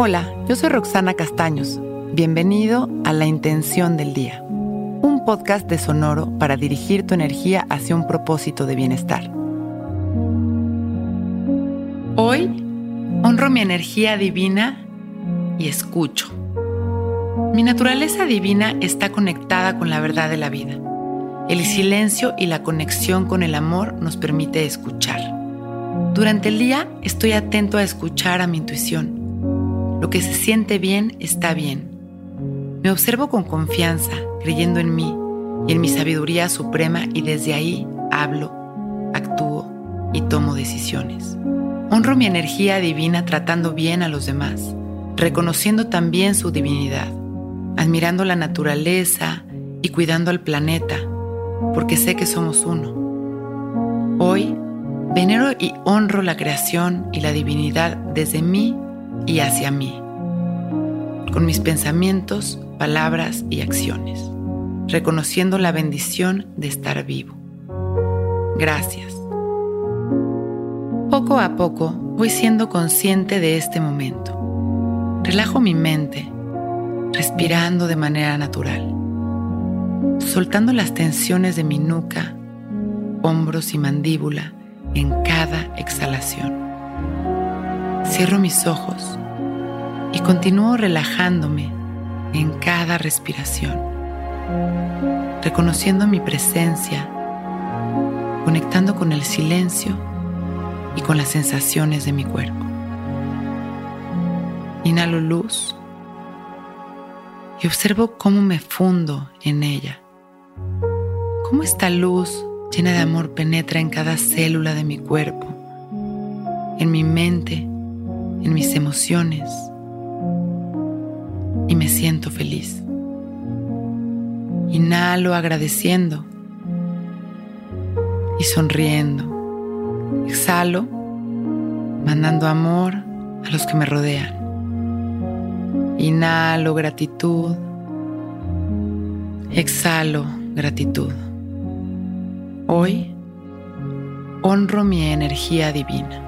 Hola, yo soy Roxana Castaños. Bienvenido a La Intención del Día, un podcast de Sonoro para dirigir tu energía hacia un propósito de bienestar. Hoy honro mi energía divina y escucho. Mi naturaleza divina está conectada con la verdad de la vida. El silencio y la conexión con el amor nos permite escuchar. Durante el día estoy atento a escuchar a mi intuición. Lo que se siente bien está bien. Me observo con confianza, creyendo en mí y en mi sabiduría suprema y desde ahí hablo, actúo y tomo decisiones. Honro mi energía divina tratando bien a los demás, reconociendo también su divinidad, admirando la naturaleza y cuidando al planeta, porque sé que somos uno. Hoy, venero y honro la creación y la divinidad desde mí y hacia mí, con mis pensamientos, palabras y acciones, reconociendo la bendición de estar vivo. Gracias. Poco a poco voy siendo consciente de este momento. Relajo mi mente, respirando de manera natural, soltando las tensiones de mi nuca, hombros y mandíbula en cada exhalación. Cierro mis ojos y continúo relajándome en cada respiración, reconociendo mi presencia, conectando con el silencio y con las sensaciones de mi cuerpo. Inhalo luz y observo cómo me fundo en ella, cómo esta luz llena de amor penetra en cada célula de mi cuerpo, en mi mente, en mis emociones, y me siento feliz. Inhalo agradeciendo y sonriendo. Exhalo, mandando amor a los que me rodean. Inhalo gratitud. Exhalo gratitud. Hoy honro mi energía divina.